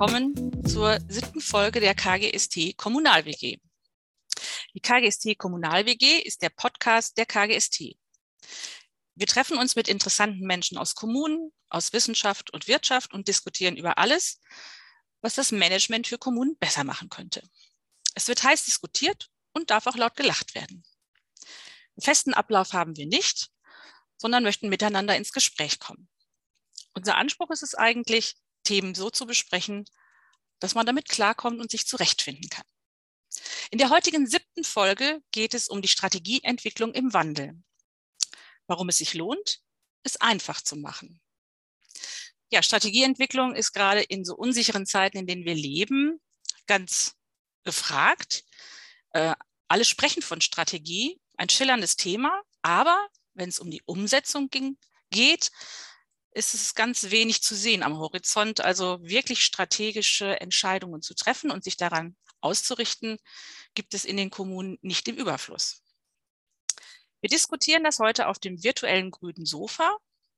willkommen zur siebten Folge der KGST Kommunal WG. Die KGST Kommunal WG ist der Podcast der KGST. Wir treffen uns mit interessanten Menschen aus Kommunen, aus Wissenschaft und Wirtschaft und diskutieren über alles, was das Management für Kommunen besser machen könnte. Es wird heiß diskutiert und darf auch laut gelacht werden. Einen festen Ablauf haben wir nicht, sondern möchten miteinander ins Gespräch kommen. Unser Anspruch ist es eigentlich, Themen so zu besprechen, dass man damit klarkommt und sich zurechtfinden kann. In der heutigen siebten Folge geht es um die Strategieentwicklung im Wandel. Warum es sich lohnt, es einfach zu machen. Ja, Strategieentwicklung ist gerade in so unsicheren Zeiten, in denen wir leben, ganz gefragt. Äh, alle sprechen von Strategie, ein schillerndes Thema, aber wenn es um die Umsetzung ging, geht, ist es ganz wenig zu sehen am Horizont. Also wirklich strategische Entscheidungen zu treffen und sich daran auszurichten, gibt es in den Kommunen nicht im Überfluss. Wir diskutieren das heute auf dem virtuellen grünen Sofa.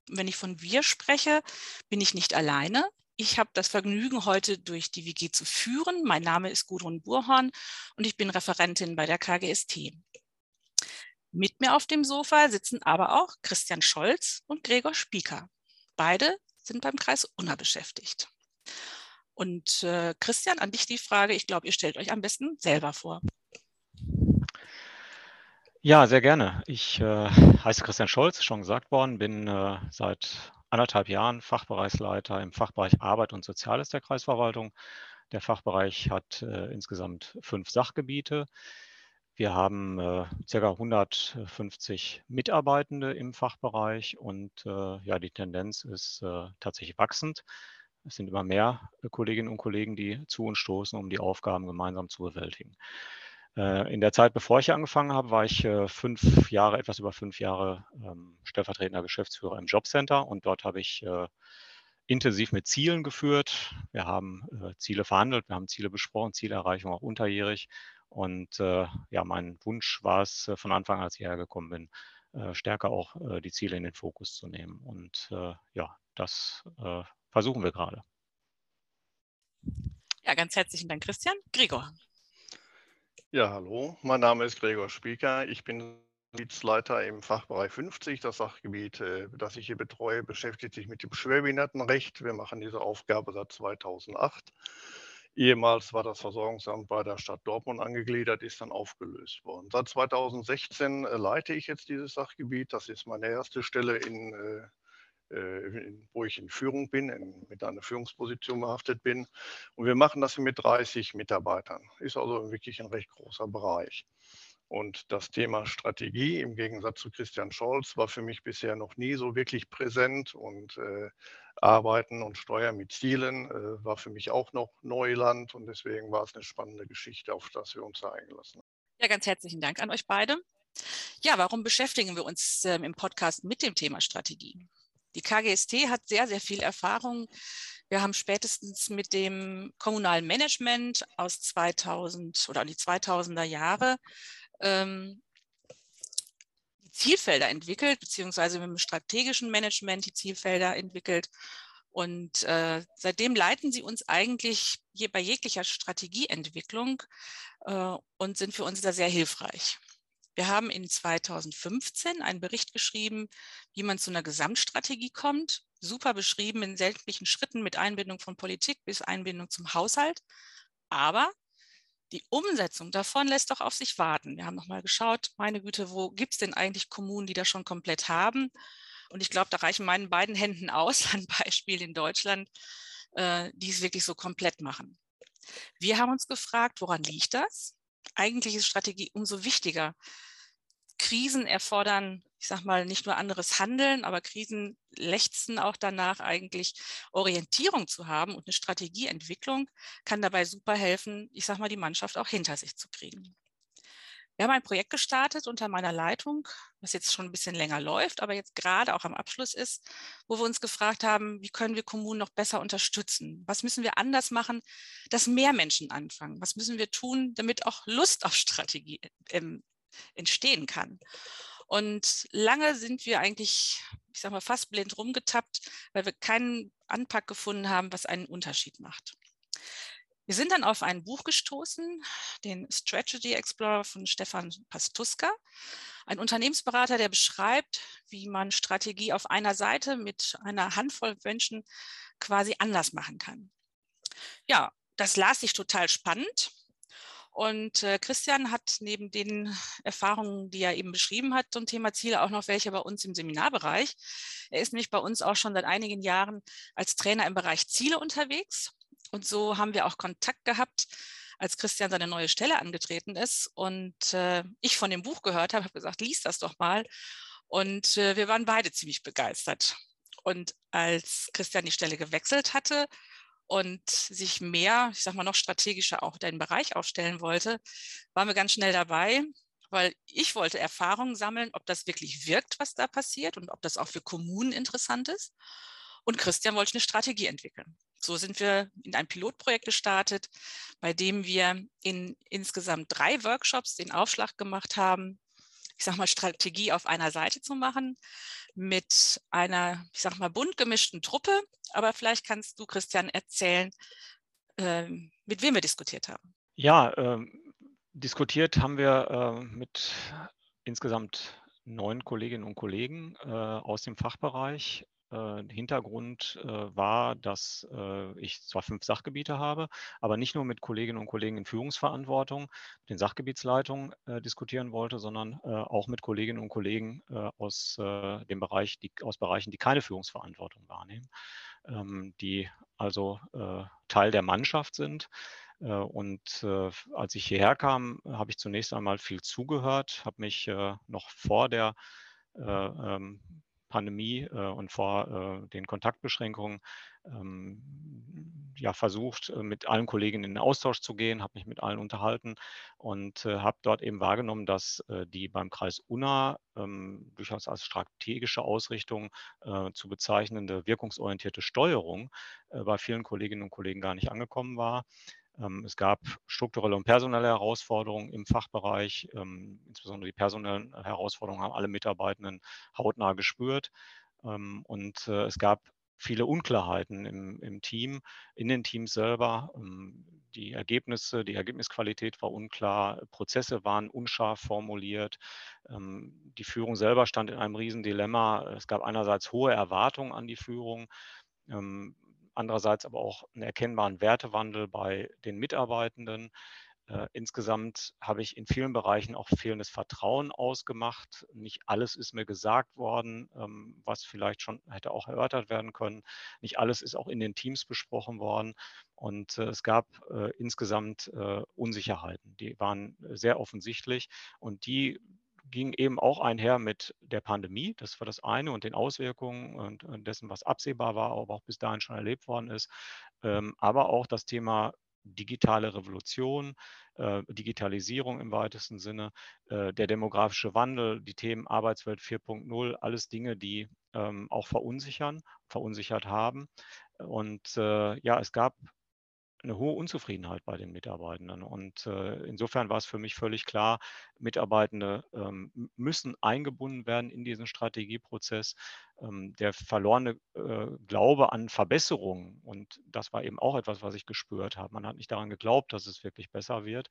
Wenn ich von wir spreche, bin ich nicht alleine. Ich habe das Vergnügen, heute durch die WG zu führen. Mein Name ist Gudrun Burhorn und ich bin Referentin bei der KGST. Mit mir auf dem Sofa sitzen aber auch Christian Scholz und Gregor Spieker. Beide sind beim Kreis Unna beschäftigt. Und äh, Christian, an dich die Frage, ich glaube, ihr stellt euch am besten selber vor. Ja, sehr gerne. Ich äh, heiße Christian Scholz, schon gesagt worden, bin äh, seit anderthalb Jahren Fachbereichsleiter im Fachbereich Arbeit und Soziales der Kreisverwaltung. Der Fachbereich hat äh, insgesamt fünf Sachgebiete. Wir haben äh, ca. 150 Mitarbeitende im Fachbereich und äh, ja, die Tendenz ist äh, tatsächlich wachsend. Es sind immer mehr äh, Kolleginnen und Kollegen, die zu uns stoßen, um die Aufgaben gemeinsam zu bewältigen. Äh, in der Zeit, bevor ich angefangen habe, war ich äh, fünf Jahre, etwas über fünf Jahre ähm, stellvertretender Geschäftsführer im Jobcenter und dort habe ich intensiv mit Zielen geführt. Wir haben Ziele verhandelt, wir haben Ziele besprochen, Zielerreichung auch unterjährig und äh, ja, mein Wunsch war es äh, von Anfang an, als ich hergekommen bin, äh, stärker auch äh, die Ziele in den Fokus zu nehmen. Und äh, ja, das äh, versuchen wir gerade. Ja, ganz herzlichen Dank, Christian. Gregor. Ja, hallo. Mein Name ist Gregor Spieker. Ich bin Gebietsleiter im Fachbereich 50. Das Sachgebiet, das ich hier betreue, beschäftigt sich mit dem Schwerbehindertenrecht. Wir machen diese Aufgabe seit 2008. Ehemals war das Versorgungsamt bei der Stadt Dortmund angegliedert, ist dann aufgelöst worden. Seit 2016 äh, leite ich jetzt dieses Sachgebiet. Das ist meine erste Stelle, in, äh, äh, in, wo ich in Führung bin, in, mit einer Führungsposition behaftet bin. Und wir machen das mit 30 Mitarbeitern. Ist also wirklich ein recht großer Bereich. Und das Thema Strategie im Gegensatz zu Christian Scholz war für mich bisher noch nie so wirklich präsent und äh, Arbeiten und Steuern mit Zielen äh, war für mich auch noch Neuland und deswegen war es eine spannende Geschichte, auf das wir uns da eingelassen haben. Ja, ganz herzlichen Dank an euch beide. Ja, warum beschäftigen wir uns ähm, im Podcast mit dem Thema Strategie? Die KGST hat sehr, sehr viel Erfahrung. Wir haben spätestens mit dem kommunalen Management aus 2000 oder die 2000er Jahre ähm, Zielfelder entwickelt, beziehungsweise mit dem strategischen Management die Zielfelder entwickelt. Und äh, seitdem leiten sie uns eigentlich je, bei jeglicher Strategieentwicklung äh, und sind für uns da sehr hilfreich. Wir haben in 2015 einen Bericht geschrieben, wie man zu einer Gesamtstrategie kommt. Super beschrieben in sämtlichen Schritten mit Einbindung von Politik bis Einbindung zum Haushalt. Aber die Umsetzung davon lässt doch auf sich warten. Wir haben nochmal geschaut, meine Güte, wo gibt es denn eigentlich Kommunen, die das schon komplett haben? Und ich glaube, da reichen meinen beiden Händen aus, ein Beispiel in Deutschland, äh, die es wirklich so komplett machen. Wir haben uns gefragt, woran liegt das? Eigentlich ist Strategie umso wichtiger, Krisen erfordern, ich sage mal, nicht nur anderes Handeln, aber Krisen lechzen auch danach, eigentlich Orientierung zu haben und eine Strategieentwicklung kann dabei super helfen, ich sage mal, die Mannschaft auch hinter sich zu kriegen. Wir haben ein Projekt gestartet unter meiner Leitung, was jetzt schon ein bisschen länger läuft, aber jetzt gerade auch am Abschluss ist, wo wir uns gefragt haben, wie können wir Kommunen noch besser unterstützen? Was müssen wir anders machen, dass mehr Menschen anfangen? Was müssen wir tun, damit auch Lust auf Strategie ähm, entstehen kann. Und lange sind wir eigentlich, ich sage mal, fast blind rumgetappt, weil wir keinen Anpack gefunden haben, was einen Unterschied macht. Wir sind dann auf ein Buch gestoßen, den Strategy Explorer von Stefan Pastuska, ein Unternehmensberater, der beschreibt, wie man Strategie auf einer Seite mit einer Handvoll Menschen quasi anders machen kann. Ja, das las sich total spannend. Und äh, Christian hat neben den Erfahrungen, die er eben beschrieben hat zum Thema Ziele, auch noch welche bei uns im Seminarbereich. Er ist nämlich bei uns auch schon seit einigen Jahren als Trainer im Bereich Ziele unterwegs. Und so haben wir auch Kontakt gehabt, als Christian seine neue Stelle angetreten ist und äh, ich von dem Buch gehört habe, habe gesagt, lies das doch mal. Und äh, wir waren beide ziemlich begeistert. Und als Christian die Stelle gewechselt hatte, und sich mehr, ich sag mal noch strategischer auch den Bereich aufstellen wollte, waren wir ganz schnell dabei, weil ich wollte Erfahrungen sammeln, ob das wirklich wirkt, was da passiert und ob das auch für Kommunen interessant ist. Und Christian wollte eine Strategie entwickeln. So sind wir in ein Pilotprojekt gestartet, bei dem wir in insgesamt drei Workshops den Aufschlag gemacht haben, ich sag mal, Strategie auf einer Seite zu machen mit einer, ich sag mal, bunt gemischten Truppe. Aber vielleicht kannst du, Christian, erzählen, äh, mit wem wir diskutiert haben. Ja, ähm, diskutiert haben wir äh, mit insgesamt neun Kolleginnen und Kollegen äh, aus dem Fachbereich äh, Hintergrund äh, war, dass äh, ich zwar fünf Sachgebiete habe, aber nicht nur mit Kolleginnen und Kollegen in Führungsverantwortung, den Sachgebietsleitungen diskutieren wollte, sondern auch mit Kolleginnen und Kollegen aus dem Bereich, die, aus Bereichen, die keine Führungsverantwortung wahrnehmen, ähm, die also Teil der Mannschaft sind. Und als ich hierher kam, habe ich zunächst einmal viel zugehört, habe mich noch vor der ähm, Pandemie äh, und vor äh, den Kontaktbeschränkungen ähm, ja, versucht, äh, mit allen Kollegen in den Austausch zu gehen, habe mich mit allen unterhalten und äh, habe dort eben wahrgenommen, dass äh, die beim Kreis Unna ähm, durchaus als strategische Ausrichtung äh, zu bezeichnende wirkungsorientierte Steuerung bei vielen Kolleginnen und Kollegen gar nicht angekommen war. Ähm, es gab strukturelle und personelle Herausforderungen im Fachbereich. Ähm, insbesondere die personellen Herausforderungen haben alle Mitarbeitenden hautnah gespürt. Ähm, und äh, es gab viele Unklarheiten im, im Team, in den Teams selber. Die Ergebnisse, die Ergebnisqualität war unklar, Prozesse waren unscharf formuliert. Die Führung selber stand in einem Riesendilemma. Es gab einerseits hohe Erwartungen an die Führung andererseits aber auch einen erkennbaren Wertewandel bei den Mitarbeitenden. Äh, insgesamt habe ich in vielen Bereichen auch fehlendes Vertrauen ausgemacht. Nicht alles ist mir gesagt worden, ähm, was vielleicht schon hätte auch erörtert werden können. Nicht alles ist auch in den Teams besprochen worden. Und äh, es gab äh, insgesamt äh, Unsicherheiten. Die waren sehr offensichtlich und die ging eben auch einher mit der Pandemie. Das war das eine und den Auswirkungen und, und dessen, was absehbar war, aber auch bis dahin schon erlebt worden ist. Ähm, aber auch das Thema digitale Revolution, äh, Digitalisierung im weitesten Sinne, äh, der demografische Wandel, die Themen Arbeitswelt 4.0, alles Dinge, die ähm, auch verunsichern, verunsichert haben. Und äh, ja, es gab eine hohe Unzufriedenheit bei den Mitarbeitenden. Und äh, insofern war es für mich völlig klar, Mitarbeitende ähm, müssen eingebunden werden in diesen Strategieprozess. Ähm, der verlorene äh, Glaube an Verbesserungen, und das war eben auch etwas, was ich gespürt habe. Man hat nicht daran geglaubt, dass es wirklich besser wird.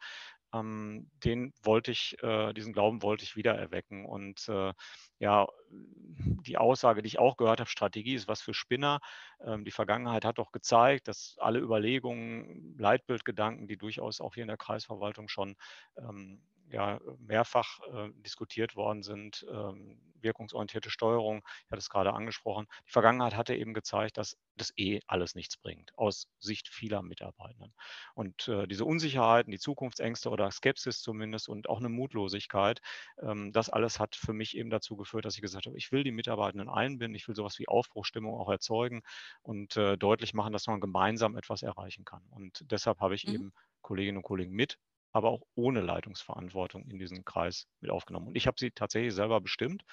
Ähm, den wollte ich, äh, diesen Glauben wollte ich wieder erwecken. Und äh, ja, die Aussage, die ich auch gehört habe, Strategie ist was für Spinner. Ähm, die Vergangenheit hat doch gezeigt, dass alle Überlegungen, Leitbildgedanken, die durchaus auch hier in der Kreisverwaltung schon ähm, ja mehrfach äh, diskutiert worden sind. Ähm, wirkungsorientierte Steuerung, ich hatte es gerade angesprochen. Die Vergangenheit hatte eben gezeigt, dass das eh alles nichts bringt, aus Sicht vieler Mitarbeitenden. Und äh, diese Unsicherheiten, die Zukunftsängste oder Skepsis zumindest und auch eine Mutlosigkeit, ähm, das alles hat für mich eben dazu geführt, dass ich gesagt habe, ich will die Mitarbeitenden einbinden, ich will sowas wie Aufbruchstimmung auch erzeugen und äh, deutlich machen, dass man gemeinsam etwas erreichen kann. Und deshalb habe ich mhm. eben Kolleginnen und Kollegen mit aber auch ohne Leitungsverantwortung in diesen Kreis mit aufgenommen. Und ich habe sie tatsächlich selber bestimmt.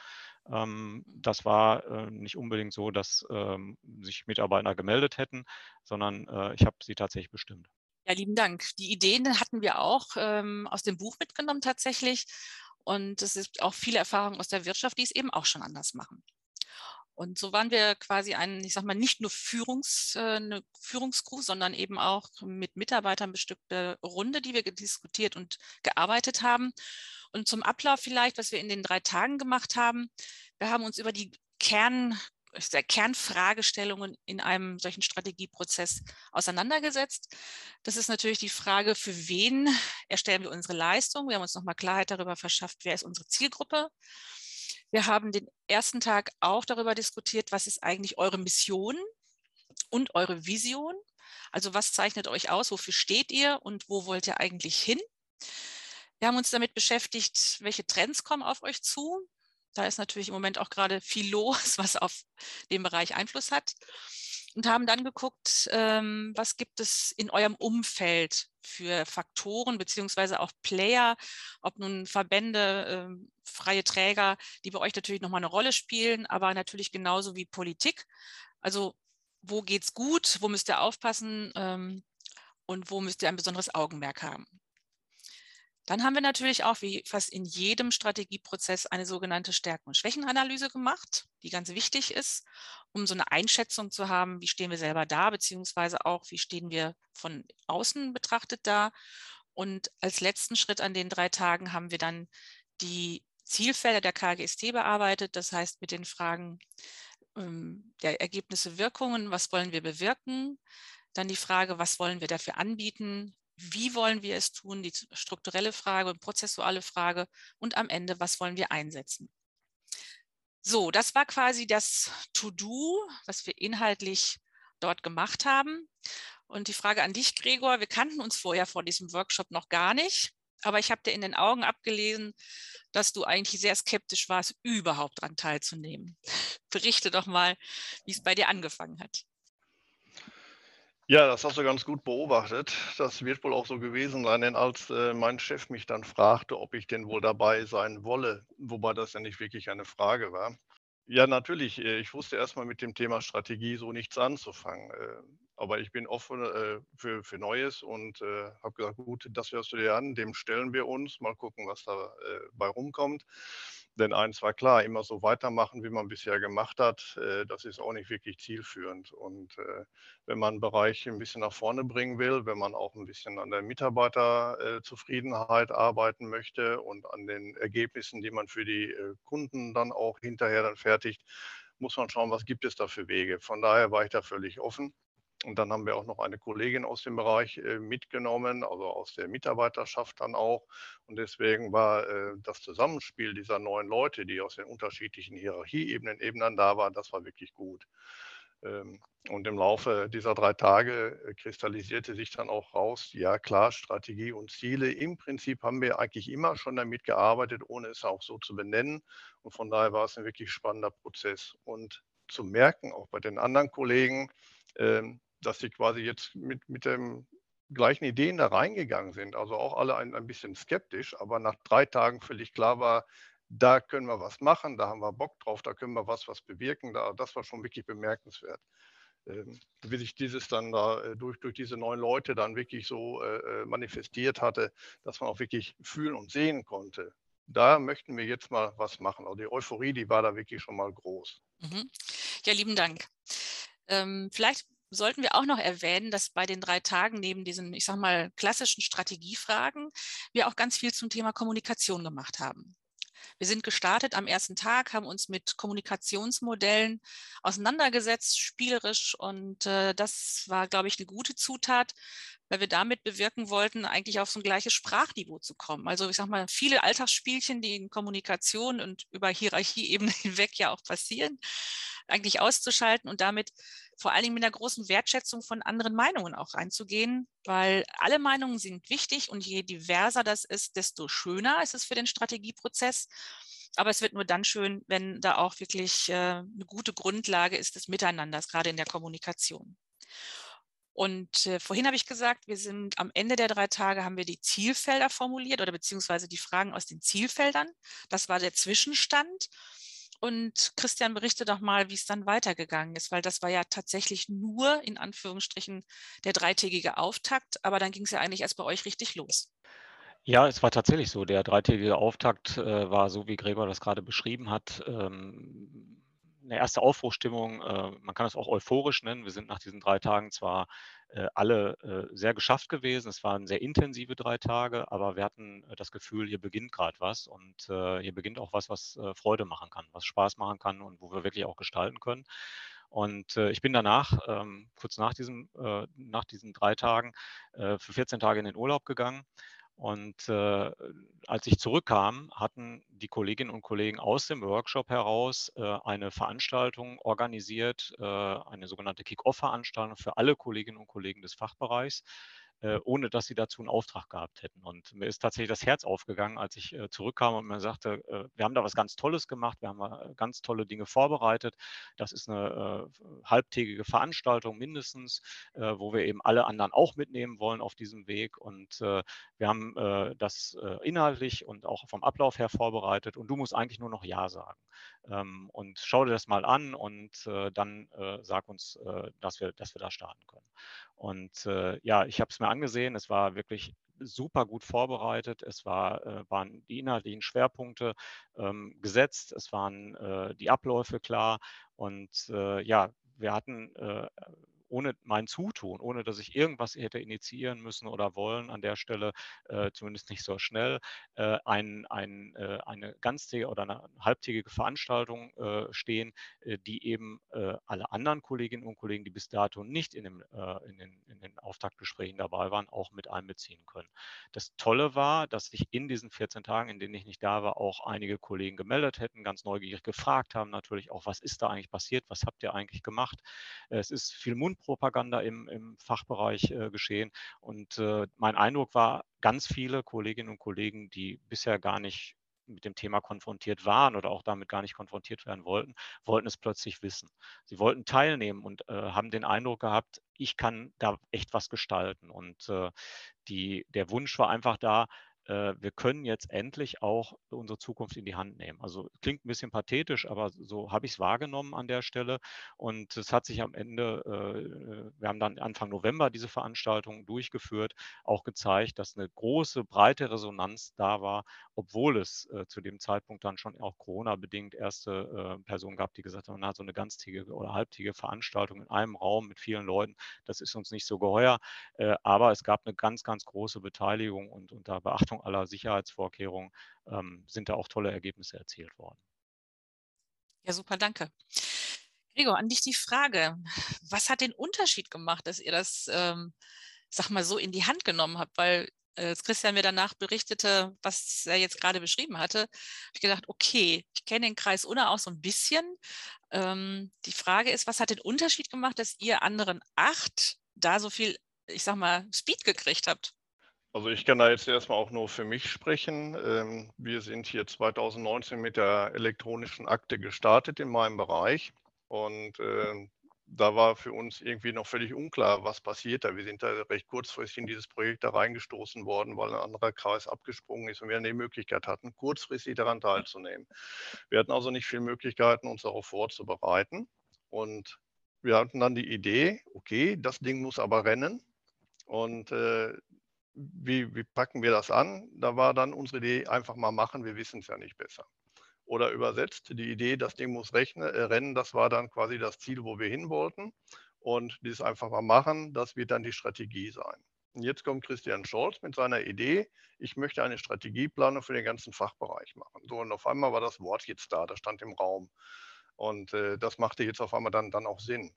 Ähm, das war äh, nicht unbedingt so, dass ähm, sich Mitarbeiter gemeldet hätten, sondern äh, ich habe sie tatsächlich bestimmt. Ja, lieben Dank. Die Ideen hatten wir auch ähm, aus dem Buch mitgenommen tatsächlich. Und es gibt auch viele Erfahrungen aus der Wirtschaft, die es eben auch schon anders machen. Und so waren wir quasi ein, ich sag mal, nicht nur Führungs, äh, eine Führungscrew, sondern eben auch mit Mitarbeitern bestückte Runde, die wir diskutiert und gearbeitet haben. Und zum Ablauf vielleicht, was wir in den drei Tagen gemacht haben. Wir haben uns über die Kern, Kernfragestellungen in einem solchen Strategieprozess auseinandergesetzt. Das ist natürlich die Frage, für wen erstellen wir unsere Leistung? Wir haben uns nochmal Klarheit darüber verschafft, wer ist unsere Zielgruppe. Wir haben den ersten Tag auch darüber diskutiert, was ist eigentlich eure Mission und eure Vision. Also was zeichnet euch aus, wofür steht ihr und wo wollt ihr eigentlich hin? Wir haben uns damit beschäftigt, welche Trends kommen auf euch zu. Da ist natürlich im Moment auch gerade viel los, was auf den Bereich Einfluss hat und haben dann geguckt, ähm, was gibt es in eurem Umfeld für Faktoren beziehungsweise auch Player, ob nun Verbände, ähm, freie Träger, die bei euch natürlich nochmal eine Rolle spielen, aber natürlich genauso wie Politik. Also wo geht es gut, wo müsst ihr aufpassen ähm, und wo müsst ihr ein besonderes Augenmerk haben. Dann haben wir natürlich auch, wie fast in jedem Strategieprozess, eine sogenannte Stärken- und Schwächenanalyse gemacht, die ganz wichtig ist, um so eine Einschätzung zu haben, wie stehen wir selber da, beziehungsweise auch, wie stehen wir von außen betrachtet da. Und als letzten Schritt an den drei Tagen haben wir dann die Zielfelder der KGST bearbeitet, das heißt mit den Fragen ähm, der Ergebnisse, Wirkungen, was wollen wir bewirken, dann die Frage, was wollen wir dafür anbieten, wie wollen wir es tun, die strukturelle Frage und prozessuale Frage und am Ende, was wollen wir einsetzen. So, das war quasi das To-Do, was wir inhaltlich dort gemacht haben. Und die Frage an dich, Gregor, wir kannten uns vorher vor diesem Workshop noch gar nicht, aber ich habe dir in den Augen abgelesen, dass du eigentlich sehr skeptisch warst, überhaupt daran teilzunehmen. Berichte doch mal, wie es bei dir angefangen hat. Ja, das hast du ganz gut beobachtet. Das wird wohl auch so gewesen sein, denn als äh, mein Chef mich dann fragte, ob ich denn wohl dabei sein wolle, wobei das ja nicht wirklich eine Frage war. Ja, natürlich, äh, ich wusste erstmal mit dem Thema Strategie so nichts anzufangen. Äh, aber ich bin offen äh, für, für Neues und äh, habe gesagt, gut, das hörst du dir an, dem stellen wir uns, mal gucken, was da bei rumkommt. Denn eins war klar, immer so weitermachen, wie man bisher gemacht hat, äh, das ist auch nicht wirklich zielführend. Und äh, wenn man einen Bereich ein bisschen nach vorne bringen will, wenn man auch ein bisschen an der Mitarbeiterzufriedenheit arbeiten möchte und an den Ergebnissen, die man für die äh, Kunden dann auch hinterher dann fertigt, muss man schauen, was gibt es da für Wege. Von daher war ich da völlig offen. Und dann haben wir auch noch eine Kollegin aus dem Bereich äh, mitgenommen, also aus der Mitarbeiterschaft dann auch. Und deswegen war äh, das Zusammenspiel dieser neuen Leute, die aus den unterschiedlichen Hierarchieebenen eben dann da waren, das war wirklich gut. Ähm, und im Laufe dieser drei Tage äh, kristallisierte sich dann auch raus, ja klar, Strategie und Ziele. Im Prinzip haben wir eigentlich immer schon damit gearbeitet, ohne es auch so zu benennen. Und von daher war es ein wirklich spannender Prozess. Und zu merken, auch bei den anderen Kollegen, ähm, dass sie quasi jetzt mit, mit den gleichen Ideen da reingegangen sind. Also auch alle ein, ein bisschen skeptisch, aber nach drei Tagen völlig klar war, da können wir was machen, da haben wir Bock drauf, da können wir was, was bewirken. Da, das war schon wirklich bemerkenswert. Ähm, wie sich dieses dann da äh, durch, durch diese neuen Leute dann wirklich so äh, äh, manifestiert hatte, dass man auch wirklich fühlen und sehen konnte. Da möchten wir jetzt mal was machen. Also die Euphorie, die war da wirklich schon mal groß. Mhm. Ja, lieben Dank. Ähm, vielleicht sollten wir auch noch erwähnen, dass bei den drei Tagen neben diesen, ich sage mal, klassischen Strategiefragen wir auch ganz viel zum Thema Kommunikation gemacht haben. Wir sind gestartet am ersten Tag, haben uns mit Kommunikationsmodellen auseinandergesetzt, spielerisch. Und äh, das war, glaube ich, eine gute Zutat, weil wir damit bewirken wollten, eigentlich auf so ein gleiches Sprachniveau zu kommen. Also ich sage mal, viele Alltagsspielchen, die in Kommunikation und über Hierarchieebene hinweg ja auch passieren, eigentlich auszuschalten und damit vor allen Dingen mit einer großen Wertschätzung von anderen Meinungen auch reinzugehen, weil alle Meinungen sind wichtig und je diverser das ist, desto schöner ist es für den Strategieprozess. Aber es wird nur dann schön, wenn da auch wirklich äh, eine gute Grundlage ist des Miteinanders, gerade in der Kommunikation. Und äh, vorhin habe ich gesagt, wir sind am Ende der drei Tage haben wir die Zielfelder formuliert oder beziehungsweise die Fragen aus den Zielfeldern. Das war der Zwischenstand. Und Christian, berichte doch mal, wie es dann weitergegangen ist, weil das war ja tatsächlich nur in Anführungsstrichen der dreitägige Auftakt, aber dann ging es ja eigentlich erst bei euch richtig los. Ja, es war tatsächlich so. Der dreitägige Auftakt äh, war so, wie Gregor das gerade beschrieben hat. Ähm, eine erste Aufbruchstimmung. Äh, man kann es auch euphorisch nennen. Wir sind nach diesen drei Tagen zwar äh, alle äh, sehr geschafft gewesen. Es waren sehr intensive drei Tage, aber wir hatten das Gefühl, hier beginnt gerade was und hier beginnt auch was, was Freude machen kann, was Spaß machen kann und wo wir wirklich auch gestalten können. Und äh, ich bin danach, ähm, kurz nach, diesem, äh, nach diesen drei Tagen, äh, für 14 Tage in den Urlaub gegangen. Und äh, als ich zurückkam, hatten die Kolleginnen und Kollegen aus dem Workshop heraus äh, eine Veranstaltung organisiert, äh, eine sogenannte Kick-Off-Veranstaltung für alle Kolleginnen und Kollegen des Fachbereichs, äh, ohne dass sie dazu einen Auftrag gehabt hätten. Und mir ist tatsächlich das Herz aufgegangen, als ich äh, zurückkam und mir sagte, äh, wir haben da was ganz Tolles gemacht, wir haben ganz tolle Dinge vorbereitet. Das ist eine halbtägige Veranstaltung mindestens, wo wir eben alle anderen auch mitnehmen wollen auf diesem Weg. Und wir haben das inhaltlich und auch vom Ablauf her vorbereitet. Und du musst eigentlich nur noch Ja sagen. Ähm, und schau dir das mal an und dann sag uns, dass, wir, dass wir da starten können. Und äh, ja, ich habe es mir angesehen. Es war wirklich super gut vorbereitet. Es war, äh, waren die inhaltlichen Schwerpunkte ähm, gesetzt. Es waren äh, die Abläufe klar. Und äh, ja, wir hatten äh, ohne mein Zutun, ohne dass ich irgendwas hätte initiieren müssen oder wollen an der Stelle, äh, zumindest nicht so schnell, äh, ein, ein, äh, eine ganztägige oder eine halbtägige Veranstaltung äh, stehen, äh, die eben äh, alle anderen Kolleginnen und Kollegen, die bis dato nicht in, dem, in, den, in den Auftaktgesprächen dabei waren, auch mit einbeziehen können. Das Tolle war, dass sich in diesen 14 Tagen, in denen ich nicht da war, auch einige Kollegen gemeldet hätten, ganz neugierig gefragt haben, natürlich auch, was ist da eigentlich passiert, was habt ihr eigentlich gemacht. Es ist viel Mund Mundpropaganda im, im Fachbereich äh, geschehen. Und äh, mein Eindruck war, ganz viele Kolleginnen und Kollegen, die bisher gar nicht mit dem Thema konfrontiert waren oder auch damit gar nicht konfrontiert werden wollten, wollten es plötzlich wissen. Sie wollten teilnehmen und äh, haben den Eindruck gehabt, ich kann da echt was gestalten. Und äh, die, der Wunsch war einfach da, äh, wir können jetzt endlich auch unsere Zukunft in die Hand nehmen. Also klingt ein bisschen pathetisch, aber so habe ich es wahrgenommen an der Stelle. Und es hat sich am Ende, äh, wir haben dann Anfang November diese Veranstaltung durchgeführt, auch gezeigt, dass eine große, breite Resonanz da war, obwohl es äh, zu dem Zeitpunkt dann schon auch Corona-bedingt erste Personen gab, die gesagt haben, na, so eine ganztägige oder halbtägige Veranstaltung in einem Raum mit vielen Leuten, das ist uns nicht so geheuer. aber es gab eine ganz, ganz große Beteiligung und unter Beachtung Beachtung aller Sicherheitsvorkehrungen ähm, sind da auch tolle Ergebnisse erzielt worden. Ja, super, danke. Gregor, an dich die Frage, was hat den Unterschied gemacht, dass ihr das, ähm, sag mal, so in die Hand genommen habt? Weil äh, Christian mir danach berichtete, was er jetzt gerade beschrieben hatte, habe ich gedacht, okay, ich kenne den Kreis Unna auch so ein bisschen. Ähm, die Frage ist, was hat den Unterschied gemacht, dass ihr anderen acht da so viel, ich sag mal, Speed gekriegt habt? Also ich kann da jetzt erstmal auch nur für mich sprechen. Ähm, wir sind hier 2019 mit der elektronischen Akte gestartet in meinem Bereich und ähm, da war für uns irgendwie noch völlig unklar, was passiert da. Wir sind da recht kurzfristig in dieses Projekt da reingestoßen worden, weil ein anderer Kreis abgesprungen ist und wir die Möglichkeit hatten, kurzfristig daran teilzunehmen. Wir hatten also nicht viele Möglichkeiten, uns darauf vorzubereiten und wir hatten dann die Idee, okay, das Ding muss aber rennen. Und äh, wie, wie packen wir das an? Da war dann unsere Idee, einfach mal machen, wir wissen es ja nicht besser. Oder übersetzt, die Idee, das Ding muss rechnen, äh, rennen, das war dann quasi das Ziel, wo wir hin wollten. Und dieses einfach mal machen, das wird dann die Strategie sein. Und jetzt kommt Christian Scholz mit seiner Idee, ich möchte eine Strategieplanung für den ganzen Fachbereich machen. So, und auf einmal war das Wort jetzt da, das stand im Raum. Und äh, das machte jetzt auf einmal dann, dann auch Sinn.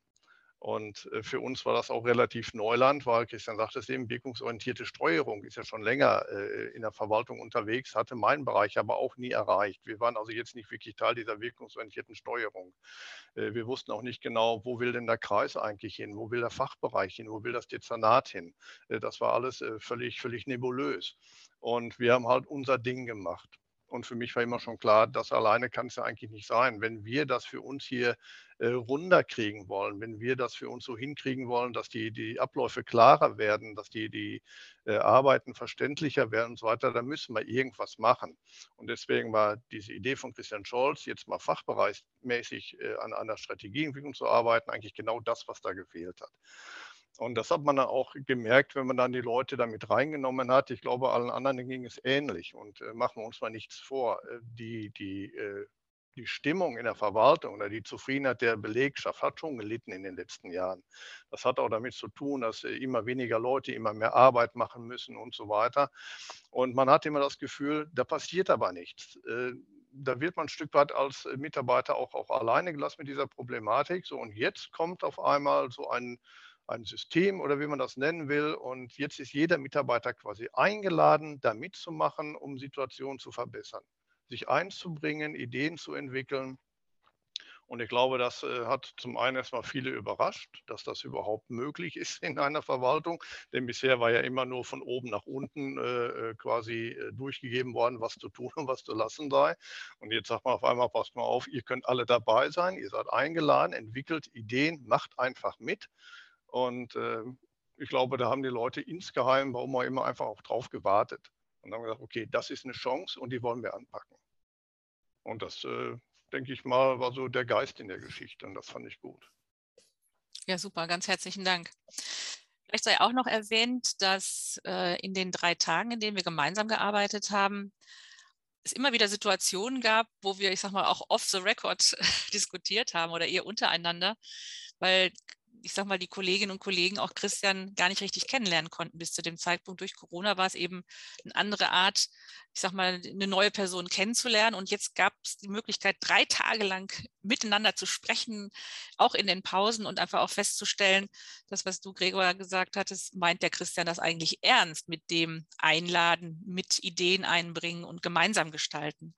Und äh, für uns war das auch relativ Neuland, weil Christian sagte es eben, wirkungsorientierte Steuerung ist ja schon länger äh, in der Verwaltung unterwegs, hatte meinen Bereich aber auch nie erreicht. Wir waren also jetzt nicht wirklich Teil dieser wirkungsorientierten Steuerung. Äh, wir wussten auch nicht genau, wo will denn der Kreis eigentlich hin, wo will der Fachbereich hin, wo will das Dezernat hin. Das war alles völlig, völlig nebulös. Und wir haben halt unser Ding gemacht. Und für mich war immer schon klar, das alleine kann es ja eigentlich nicht sein. Wenn wir das für uns hier äh, runterkriegen wollen, wenn wir das für uns so hinkriegen wollen, dass die, die Abläufe klarer werden, dass die, die äh, Arbeiten verständlicher werden und so weiter, dann müssen wir irgendwas machen. Und deswegen war diese Idee von Christian Scholz, jetzt mal fachbereichsmäßig äh, an einer Strategieentwicklung zu arbeiten, eigentlich genau das, was da gefehlt hat. Und das hat man dann auch gemerkt, wenn man dann die Leute damit reingenommen hat. Ich glaube, allen anderen ging es ähnlich. Und äh, machen wir uns mal nichts vor. Äh, die, die äh, die Stimmung in der Verwaltung oder die Zufriedenheit der Belegschaft hat schon gelitten in den letzten Jahren. Das hat auch damit zu tun, dass äh, immer weniger Leute immer mehr Arbeit machen müssen und so weiter. Und man hat immer das Gefühl, da passiert aber nichts. Äh, da wird man ein Stück weit als Mitarbeiter auch, auch alleine gelassen mit dieser Problematik. So, und jetzt kommt auf einmal so ein, ein System oder wie man das nennen will. Und jetzt ist jeder Mitarbeiter quasi eingeladen, da mitzumachen, um Situationen zu verbessern sich einzubringen, Ideen zu entwickeln. Und ich glaube, das äh, hat zum einen erstmal viele überrascht, dass das überhaupt möglich ist in einer Verwaltung. Denn bisher war ja immer nur von oben nach unten äh, äh quasi durchgegeben worden, was zu tun und was zu lassen sei. Und jetzt sagt man auf einmal, passt mal auf, ihr könnt alle dabei sein, ihr seid eingeladen, entwickelt Ideen, macht einfach mit. Und äh, ich glaube, da haben die Leute insgeheim, warum auch immer, einfach auch drauf gewartet. Und haben gesagt, okay, das ist eine Chance und die wollen wir anpacken. Und das, äh, denke ich mal, war so der Geist in der Geschichte und das fand ich gut. Ja, super, ganz herzlichen Dank. Vielleicht sei auch noch erwähnt, dass äh, in den drei Tagen, in denen wir gemeinsam gearbeitet haben, es immer wieder Situationen gab, wo wir, ich sag mal, auch off the record diskutiert haben oder ihr untereinander, weil ich sag mal, die Kolleginnen und Kollegen, auch Christian, gar nicht richtig kennenlernen konnten bis zu dem Zeitpunkt. Durch Corona war es eben eine andere Art, ich sag mal, eine neue Person kennenzulernen. Und jetzt gab es die Möglichkeit, drei Tage lang miteinander zu sprechen, auch in den Pausen und einfach auch festzustellen, das, was du, Gregor, gesagt hattest, meint der Christian das eigentlich ernst mit dem Einladen, mit Ideen einbringen und gemeinsam gestalten.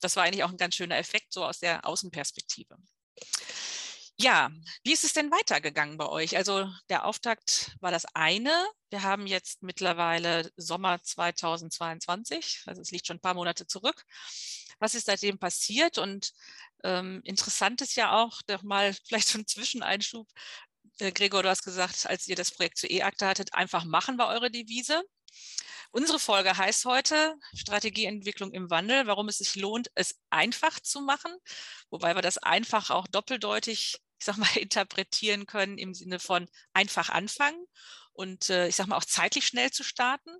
Das war eigentlich auch ein ganz schöner Effekt, so aus der Außenperspektive. Ja, wie ist es denn weitergegangen bei euch? Also der Auftakt war das eine. Wir haben jetzt mittlerweile Sommer 2022, also es liegt schon ein paar Monate zurück. Was ist seitdem passiert? Und ähm, interessant ist ja auch, doch mal vielleicht so ein Zwischeneinschub. Äh, Gregor, du hast gesagt, als ihr das Projekt zu E-Akte hattet, einfach machen war eure Devise. Unsere Folge heißt heute Strategieentwicklung im Wandel, warum es sich lohnt, es einfach zu machen, wobei wir das einfach auch doppeldeutig ich sag mal, interpretieren können im Sinne von einfach anfangen und äh, ich sag mal auch zeitlich schnell zu starten.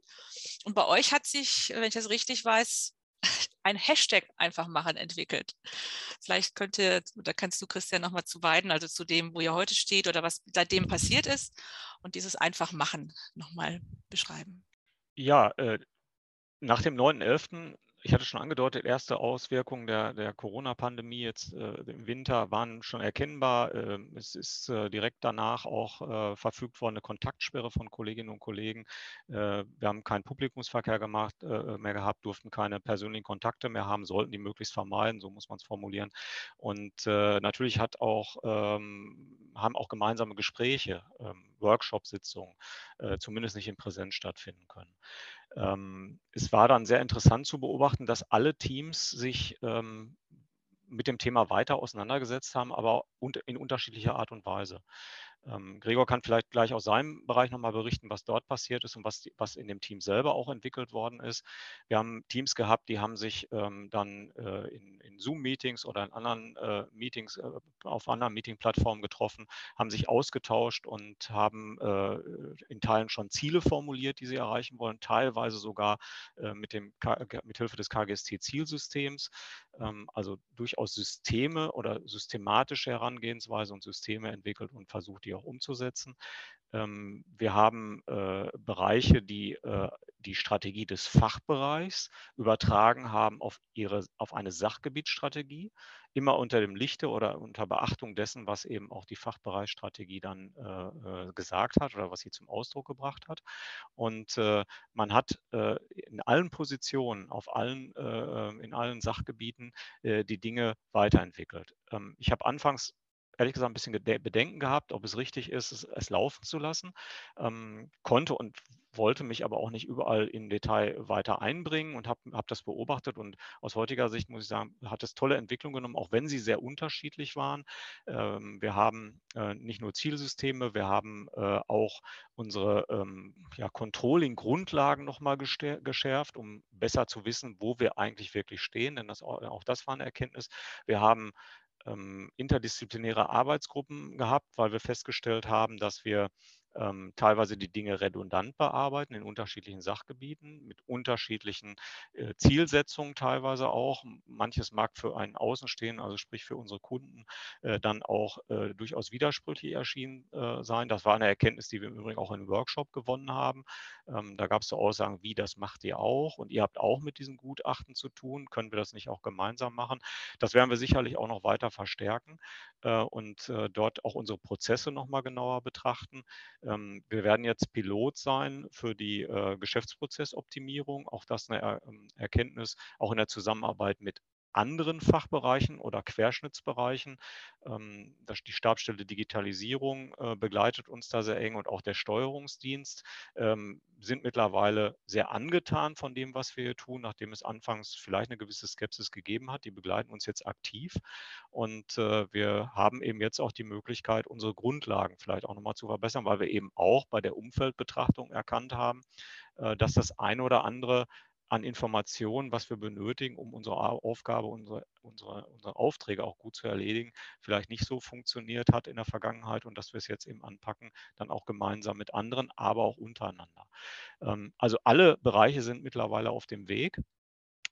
Und bei euch hat sich, wenn ich das richtig weiß, ein Hashtag einfach machen entwickelt. Vielleicht könnte, da kannst du Christian nochmal zu beiden, also zu dem, wo ihr heute steht oder was seitdem passiert ist und dieses einfach machen nochmal beschreiben. Ja, äh, nach dem 9.11 ich hatte schon angedeutet, erste Auswirkungen der, der Corona-Pandemie jetzt äh, im Winter waren schon erkennbar. Äh, es ist äh, direkt danach auch äh, verfügt worden eine Kontaktsperre von Kolleginnen und Kollegen. Äh, wir haben keinen Publikumsverkehr gemacht, äh, mehr gehabt, durften keine persönlichen Kontakte mehr haben, sollten die möglichst vermeiden, so muss man es formulieren. Und natürlich hat auch, ähm, haben auch gemeinsame Gespräche, ähm, Workshop-Sitzungen, zumindest nicht in Präsenz stattfinden können. Ähm, es war dann sehr interessant zu beobachten, dass alle Teams sich ähm, mit dem Thema weiter auseinandergesetzt haben, aber in unterschiedlicher Art und Weise. Ähm, Gregor kann vielleicht gleich aus seinem Bereich nochmal berichten, was dort passiert ist und was, was in dem Team selber auch entwickelt worden ist. Wir haben Teams gehabt, die haben sich ähm, dann äh, in, in Zoom-Meetings oder in anderen äh, Meetings äh, auf anderen Meeting-Plattformen getroffen, haben sich ausgetauscht und haben äh, in Teilen schon Ziele formuliert, die sie erreichen wollen, teilweise sogar äh, mit, dem, mit Hilfe des KGST-Zielsystems, also durchaus Systeme oder systematische Herangehensweise und Systeme entwickelt und versucht, die die auch umzusetzen. Ähm, wir haben äh, Bereiche, die äh, die Strategie des Fachbereichs übertragen haben auf, ihre, auf eine Sachgebietsstrategie, immer unter dem Lichte oder unter Beachtung dessen, was eben auch die Fachbereichsstrategie dann äh, äh gesagt hat oder was sie zum Ausdruck gebracht hat. Und äh, man hat äh, in allen Positionen, auf allen, in allen Sachgebieten die Dinge weiterentwickelt. Ähm, ich habe anfangs ehrlich gesagt ein bisschen Bedenken gehabt, ob es richtig ist, es, es laufen zu lassen. Ähm, konnte und wollte mich aber auch nicht überall im Detail weiter einbringen und habe hab das beobachtet. Und aus heutiger Sicht muss ich sagen, hat es tolle Entwicklung genommen, auch wenn sie sehr unterschiedlich waren. Ähm, wir haben äh, nicht nur Zielsysteme, wir haben äh, auch unsere ähm, ja, Controlling-Grundlagen nochmal geschärft, um besser zu wissen, wo wir eigentlich wirklich stehen. Denn das, auch das war eine Erkenntnis. Wir haben ähm, interdisziplinäre Arbeitsgruppen gehabt, weil wir festgestellt haben, dass wir ähm, teilweise die Dinge redundant bearbeiten in unterschiedlichen Sachgebieten, mit unterschiedlichen äh, Zielsetzungen teilweise auch. Manches mag für einen Außenstehenden, also sprich für unsere Kunden, äh, dann auch äh, durchaus widersprüchlich erschienen äh, sein. Das war eine Erkenntnis, die wir im Übrigen auch in einem Workshop gewonnen haben. Ähm, da gab es so Aussagen wie, das macht ihr auch und ihr habt auch mit diesen Gutachten zu tun. Können wir das nicht auch gemeinsam machen? Das werden wir sicherlich auch noch weiter verstärken äh, und äh, dort auch unsere Prozesse nochmal genauer betrachten. Ähm, wir werden jetzt Pilot sein für die äh, Geschäftsprozessoptimierung. Auch das eine ähm, Erkenntnis, auch in der Zusammenarbeit mit anderen Fachbereichen oder Querschnittsbereichen. Ähm, die Stabsstelle Digitalisierung äh, begleitet uns da sehr eng und auch der Steuerungsdienst ähm, sind mittlerweile sehr angetan von dem, was wir hier tun, nachdem es anfangs vielleicht eine gewisse Skepsis gegeben hat. Die begleiten uns jetzt aktiv und äh, wir haben eben jetzt auch die Möglichkeit, unsere Grundlagen vielleicht auch nochmal zu verbessern, weil wir eben auch bei der Umfeldbetrachtung erkannt haben, äh, dass das eine oder andere an Informationen, was wir benötigen, um unsere Aufgabe, unsere, unsere, unsere Aufträge auch gut zu erledigen, vielleicht nicht so funktioniert hat in der Vergangenheit und dass wir es jetzt eben anpacken, dann auch gemeinsam mit anderen, aber auch untereinander. Ähm, also alle Bereiche sind mittlerweile auf dem Weg,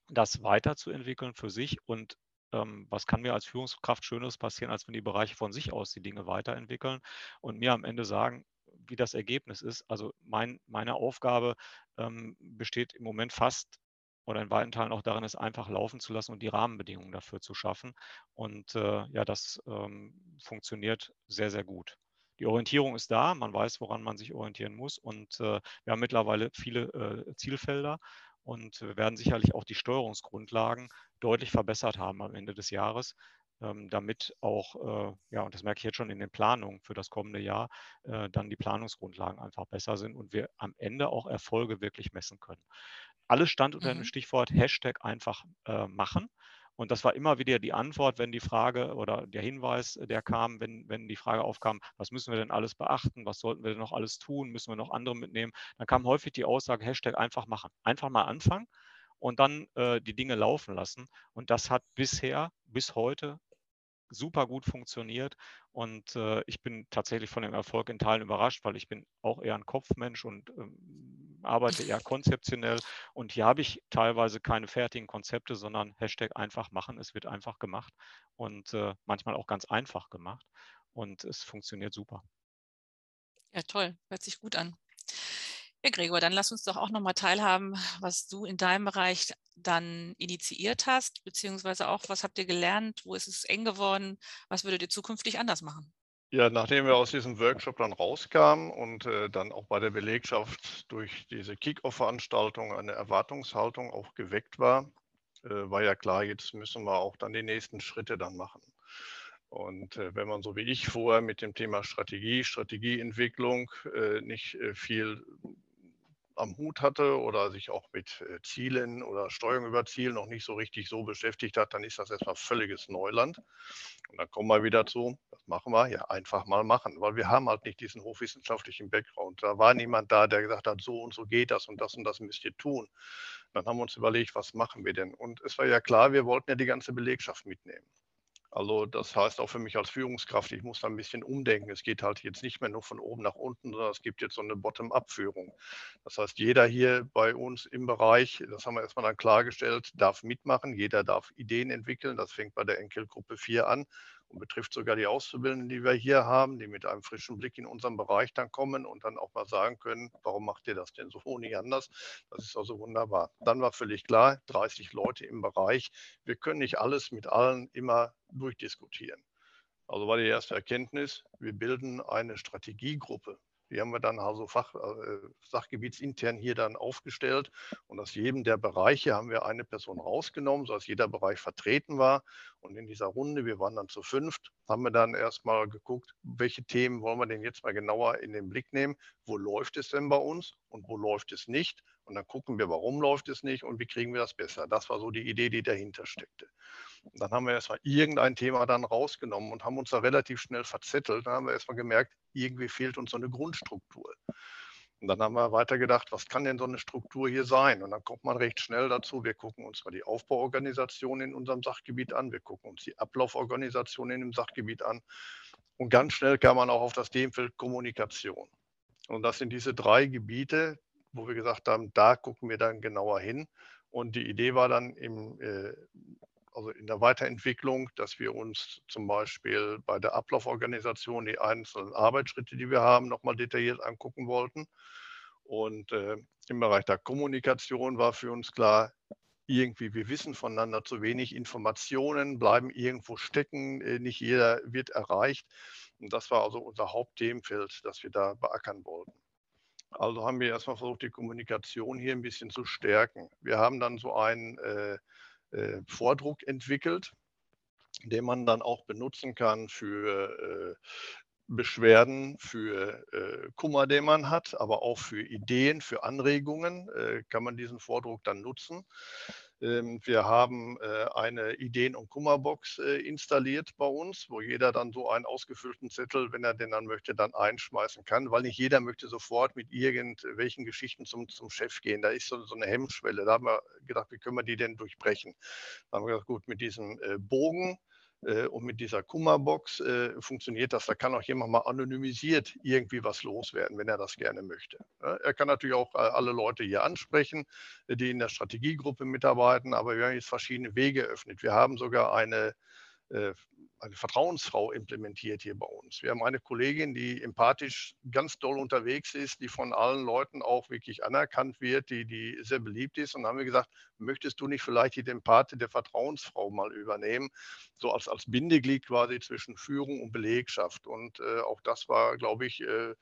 das weiterzuentwickeln für sich und ähm, was kann mir als Führungskraft Schöneres passieren, als wenn die Bereiche von sich aus die Dinge weiterentwickeln und mir am Ende sagen, wie das Ergebnis ist. Also mein, meine Aufgabe ähm, besteht im Moment fast oder in weiten Teilen auch darin, es einfach laufen zu lassen und die Rahmenbedingungen dafür zu schaffen. Und äh, ja, das ähm, funktioniert sehr, sehr gut. Die Orientierung ist da, man weiß, woran man sich orientieren muss und äh, wir haben mittlerweile viele äh, Zielfelder und wir werden sicherlich auch die Steuerungsgrundlagen deutlich verbessert haben am Ende des Jahres, damit auch, äh, ja, und das merke ich jetzt schon in den Planungen für das kommende Jahr, äh, dann die Planungsgrundlagen einfach besser sind und wir am Ende auch Erfolge wirklich messen können. Alles stand unter dem mhm. Stichwort Hashtag einfach äh, machen. Und das war immer wieder die Antwort, wenn die Frage oder der Hinweis, der kam, wenn, wenn die Frage aufkam, was müssen wir denn alles beachten, was sollten wir denn noch alles tun, müssen wir noch andere mitnehmen, dann kam häufig die Aussage, Hashtag einfach machen. Einfach mal anfangen und dann äh, die Dinge laufen lassen. Und das hat bisher, bis heute super gut funktioniert. Und äh, ich bin tatsächlich von dem Erfolg in Teilen überrascht, weil ich bin auch eher ein Kopfmensch und ähm, arbeite eher konzeptionell. Und hier habe ich teilweise keine fertigen Konzepte, sondern Hashtag einfach machen. Es wird einfach gemacht und äh, manchmal auch ganz einfach gemacht. Und es funktioniert super. Ja, toll. Hört sich gut an. Ja, Gregor, dann lass uns doch auch nochmal teilhaben, was du in deinem Bereich dann initiiert hast, beziehungsweise auch, was habt ihr gelernt, wo ist es eng geworden, was würdet ihr zukünftig anders machen? Ja, nachdem wir aus diesem Workshop dann rauskamen und äh, dann auch bei der Belegschaft durch diese Kick-Off-Veranstaltung eine Erwartungshaltung auch geweckt war, äh, war ja klar, jetzt müssen wir auch dann die nächsten Schritte dann machen. Und äh, wenn man so wie ich vorher mit dem Thema Strategie, Strategieentwicklung äh, nicht äh, viel am Hut hatte oder sich auch mit äh, Zielen oder Steuerung über Ziele noch nicht so richtig so beschäftigt hat, dann ist das erstmal völliges Neuland. Und dann kommen wir wieder zu, was machen wir? Ja, einfach mal machen, weil wir haben halt nicht diesen hochwissenschaftlichen Background. Da war niemand da, der gesagt hat, so und so geht das und das und das müsst ihr tun. Dann haben wir uns überlegt, was machen wir denn? Und es war ja klar, wir wollten ja die ganze Belegschaft mitnehmen. Also das heißt auch für mich als Führungskraft, ich muss da ein bisschen umdenken. Es geht halt jetzt nicht mehr nur von oben nach unten, sondern es gibt jetzt so eine Bottom-up-Führung. Das heißt, jeder hier bei uns im Bereich, das haben wir erstmal dann klargestellt, darf mitmachen, jeder darf Ideen entwickeln. Das fängt bei der Enkelgruppe 4 an und betrifft sogar die Auszubildenden, die wir hier haben, die mit einem frischen Blick in unseren Bereich dann kommen und dann auch mal sagen können, warum macht ihr das denn so nie anders? Das ist also wunderbar. Dann war völlig klar, 30 Leute im Bereich. Wir können nicht alles mit allen immer durchdiskutieren. Also war die erste Erkenntnis, wir bilden eine Strategiegruppe die haben wir dann also Fach, äh, sachgebietsintern hier dann aufgestellt. Und aus jedem der Bereiche haben wir eine Person rausgenommen, sodass jeder Bereich vertreten war. Und in dieser Runde, wir waren dann zu fünft, haben wir dann erstmal geguckt, welche Themen wollen wir denn jetzt mal genauer in den Blick nehmen. Wo läuft es denn bei uns und wo läuft es nicht? Und dann gucken wir, warum läuft es nicht und wie kriegen wir das besser. Das war so die Idee, die dahinter steckte. Dann haben wir erstmal irgendein Thema dann rausgenommen und haben uns da relativ schnell verzettelt. Dann haben wir erstmal gemerkt, irgendwie fehlt uns so eine Grundstruktur. Und dann haben wir weitergedacht, was kann denn so eine Struktur hier sein? Und dann kommt man recht schnell dazu, wir gucken uns mal die Aufbauorganisation in unserem Sachgebiet an, wir gucken uns die Ablauforganisation in dem Sachgebiet an. Und ganz schnell kam man auch auf das Themenfeld Kommunikation. Und das sind diese drei Gebiete, wo wir gesagt haben, da gucken wir dann genauer hin. Und die Idee war dann im, äh, also in der Weiterentwicklung, dass wir uns zum Beispiel bei der Ablauforganisation die einzelnen Arbeitsschritte, die wir haben, nochmal detailliert angucken wollten. Und äh, im Bereich der Kommunikation war für uns klar, irgendwie, wir wissen voneinander zu wenig, Informationen bleiben irgendwo stecken, äh, nicht jeder wird erreicht. Und das war also unser Hauptthemenfeld, das wir da beackern wollten. Also haben wir erstmal versucht, die Kommunikation hier ein bisschen zu stärken. Wir haben dann so einen äh, äh, Vordruck entwickelt, den man dann auch benutzen kann für äh, Beschwerden, für äh, Kummer, den man hat, aber auch für Ideen, für Anregungen äh, kann man diesen Vordruck dann nutzen. Ähm, wir haben äh, eine Ideen- und Kummerbox äh, installiert bei uns, wo jeder dann so einen ausgefüllten Zettel, wenn er den dann möchte, dann einschmeißen kann, weil nicht jeder möchte sofort mit irgendwelchen Geschichten zum, zum Chef gehen. Da ist so, so eine Hemmschwelle. Da haben wir gedacht, wie können wir die denn durchbrechen? Da haben wir gesagt, gut, mit diesem äh, Bogen und mit dieser Kummerbox äh, funktioniert das. Da kann auch jemand mal anonymisiert irgendwie was loswerden, wenn er das gerne möchte. Er kann natürlich auch äh, alle Leute hier ansprechen, die in der Strategiegruppe mitarbeiten, aber wir haben jetzt verschiedene Wege eröffnet. Wir haben sogar eine eine Vertrauensfrau implementiert hier bei uns. Wir haben eine Kollegin, die empathisch ganz doll unterwegs ist, die von allen Leuten auch wirklich anerkannt wird, die, die sehr beliebt ist. Und haben wir gesagt, möchtest du nicht vielleicht die Empathe der Vertrauensfrau mal übernehmen, so als, als Bindeglied quasi zwischen Führung und Belegschaft. Und äh, auch das war, glaube ich, äh,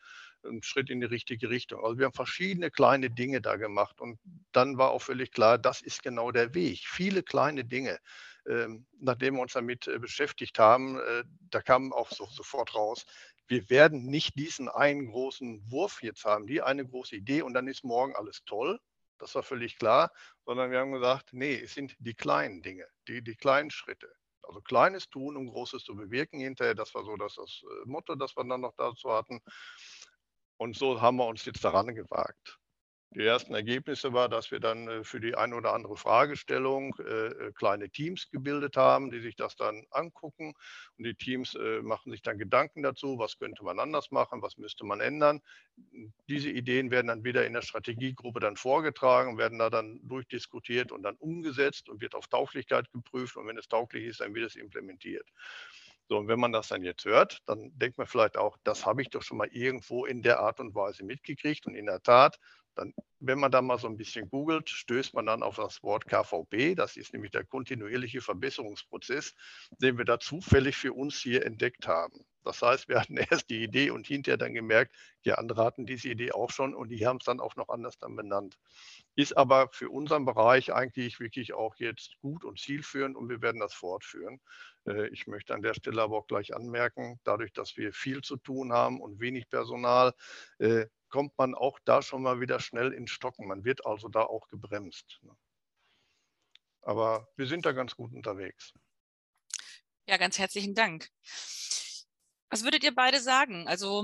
ein Schritt in die richtige Richtung. Also wir haben verschiedene kleine Dinge da gemacht und dann war auch völlig klar, das ist genau der Weg. Viele kleine Dinge. Ähm, nachdem wir uns damit äh, beschäftigt haben, äh, da kam auch so, sofort raus, wir werden nicht diesen einen großen Wurf jetzt haben, die eine große Idee und dann ist morgen alles toll. Das war völlig klar, sondern wir haben gesagt, nee, es sind die kleinen Dinge, die, die kleinen Schritte. Also Kleines tun, um Großes zu bewirken hinterher. Das war so das, das äh, Motto, das wir dann noch dazu hatten. Und so haben wir uns jetzt daran gewagt. Die ersten Ergebnisse war, dass wir dann äh, für die eine oder andere Fragestellung äh, äh, kleine Teams gebildet haben, die sich das dann angucken. Und die Teams machen sich dann Gedanken dazu, was könnte man anders machen, was müsste man ändern. Diese Ideen werden dann wieder in der Strategiegruppe dann vorgetragen, werden da dann durchdiskutiert und dann umgesetzt und wird auf Tauglichkeit geprüft. Und wenn es tauglich ist, dann wird es implementiert. So, und wenn man das dann jetzt hört, dann denkt man vielleicht auch, das habe ich doch schon mal irgendwo in der Art und Weise mitgekriegt. Und in der Tat, dann, wenn man da mal so ein bisschen googelt, stößt man dann auf das Wort KVP. Das ist nämlich der kontinuierliche Verbesserungsprozess, den wir da zufällig für uns hier entdeckt haben. Das heißt, wir hatten erst die Idee und hinterher dann gemerkt, die anderen hatten diese Idee auch schon und die haben es dann auch noch anders dann benannt. Ist aber für unseren Bereich eigentlich wirklich auch jetzt gut und zielführend und wir werden das fortführen. Äh, ich möchte an der Stelle aber auch gleich anmerken, dadurch, dass wir viel zu tun haben und wenig Personal, äh, kommt man auch da schon mal wieder schnell ins Stocken. Man wird also da auch gebremst. Ne? Aber wir sind da ganz gut unterwegs. Ja, ganz herzlichen Dank. Was würdet ihr beide sagen? Also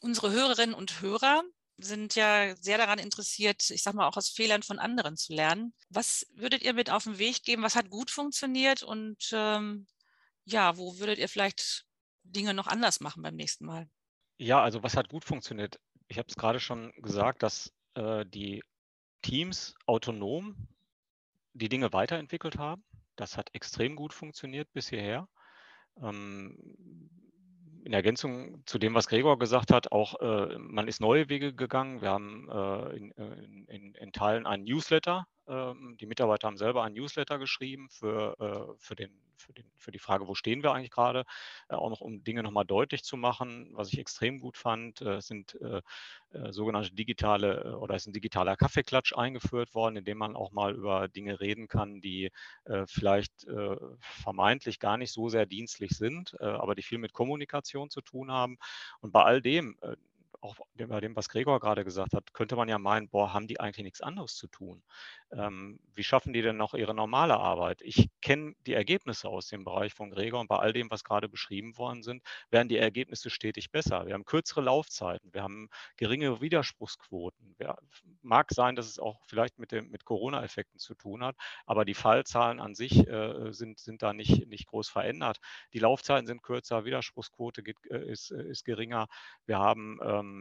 unsere Hörerinnen und Hörer sind ja sehr daran interessiert, ich sage mal auch aus Fehlern von anderen zu lernen. Was würdet ihr mit auf den Weg geben? Was hat gut funktioniert und ähm, ja, wo würdet ihr vielleicht Dinge noch anders machen beim nächsten Mal? Ja, also was hat gut funktioniert? Ich habe es gerade schon gesagt, dass äh, die Teams autonom die Dinge weiterentwickelt haben. Das hat extrem gut funktioniert bis hierher. Ähm, in Ergänzung zu dem, was Gregor gesagt hat, auch äh, man ist neue Wege gegangen. Wir haben äh, in, äh, in, in, Teilen einen Newsletter. Ähm, die Mitarbeiter haben selber einen Newsletter geschrieben für, äh, für, den, für, den, für die Frage, wo stehen wir eigentlich gerade, äh, auch noch um Dinge nochmal deutlich zu machen. Was ich extrem gut fand, äh, sind sogenannte digitale oder ist ein digitaler Kaffeeklatsch eingeführt worden, in dem man auch mal über Dinge reden kann, die vielleicht vermeintlich gar nicht so sehr dienstlich sind, aber die viel mit Kommunikation zu tun haben. Und bei all dem, auch bei dem, was Gregor gerade gesagt hat, könnte man ja meinen, boah, haben die eigentlich nichts anderes zu tun? Ähm, wie schaffen die denn noch ihre normale Arbeit? Ich kenne die Ergebnisse aus dem Bereich von Gregor und bei all dem, was gerade beschrieben worden sind, werden die Ergebnisse stetig besser. Wir haben kürzere Laufzeiten, wir haben geringe Widerspruchsquoten. Ja, mag sein, dass es auch vielleicht mit, mit Corona-Effekten zu tun hat, aber die Fallzahlen an sich äh, sind, sind da nicht, nicht groß verändert. Die Laufzeiten sind kürzer, Widerspruchsquote geht, äh, ist, äh, ist geringer. Wir haben ähm,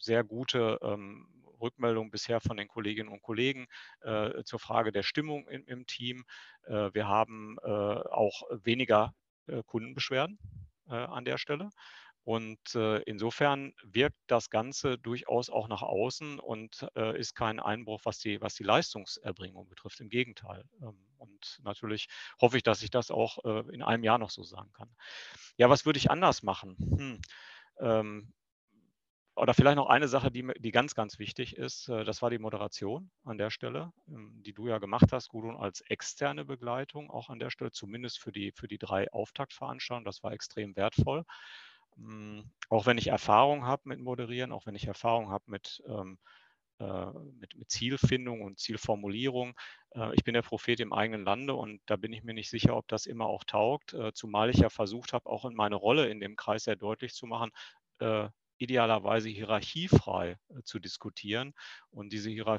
sehr gute ähm, Rückmeldungen bisher von den Kolleginnen und Kollegen äh, zur Frage der Stimmung in, im Team. Äh, wir haben äh, auch weniger äh, Kundenbeschwerden äh, an der Stelle. Und äh, insofern wirkt das Ganze durchaus auch nach außen und ist kein Einbruch, was die, was die Leistungserbringung betrifft. Im Gegenteil. Ähm, und natürlich hoffe ich, dass ich das auch in einem Jahr noch so sagen kann. Ja, was würde ich anders machen? Hm. Ähm, oder vielleicht noch eine Sache, die, die ganz, ganz wichtig ist, äh, das war die Moderation an der Stelle, ähm, die du ja gemacht hast, Gudrun, als externe Begleitung auch an der Stelle, zumindest für die, für die drei Auftaktveranstaltungen. Das war extrem wertvoll. Hm, auch wenn ich Erfahrung habe mit Moderieren, auch wenn ich Erfahrung habe mit, ähm, äh, mit, mit, Zielfindung und Zielformulierung. Äh, ich bin der Prophet im eigenen Lande und da bin ich mir nicht sicher, ob das immer auch taugt, zumal ich ja versucht habe, auch in meine Rolle in dem Kreis sehr deutlich zu machen, idealerweise hierarchiefrei äh, zu diskutieren. Und diese äh,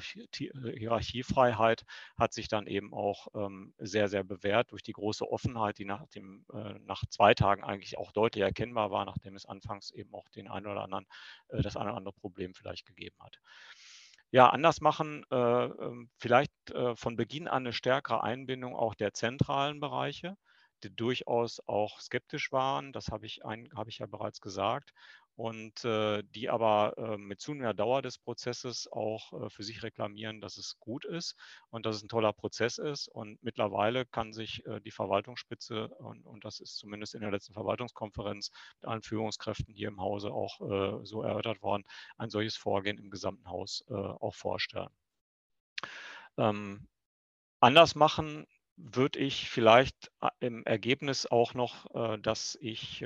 Hierarchiefreiheit hat sich dann eben auch ähm, sehr, sehr bewährt durch die große Offenheit, die nach, dem, äh, nach zwei Tagen eigentlich auch deutlich erkennbar war, nachdem es anfangs eben auch den einen oder anderen, das eine oder andere Problem vielleicht gegeben hat. Ja, anders machen, äh, ähm, vielleicht von Beginn an eine stärkere Einbindung auch der zentralen Bereiche die durchaus auch skeptisch waren, das habe ich, ein, habe ich ja bereits gesagt, und äh, die aber äh, mit zunehmender Dauer des Prozesses auch äh, für sich reklamieren, dass es gut ist und dass es ein toller Prozess ist. Und mittlerweile kann sich äh, die Verwaltungsspitze, und, und, das ist zumindest in der letzten Verwaltungskonferenz mit allen Führungskräften hier im Hause auch äh, so erörtert worden, ein solches Vorgehen im gesamten Haus äh, auch vorstellen. Ähm, anders machen würde ich vielleicht im Ergebnis auch noch, dass ich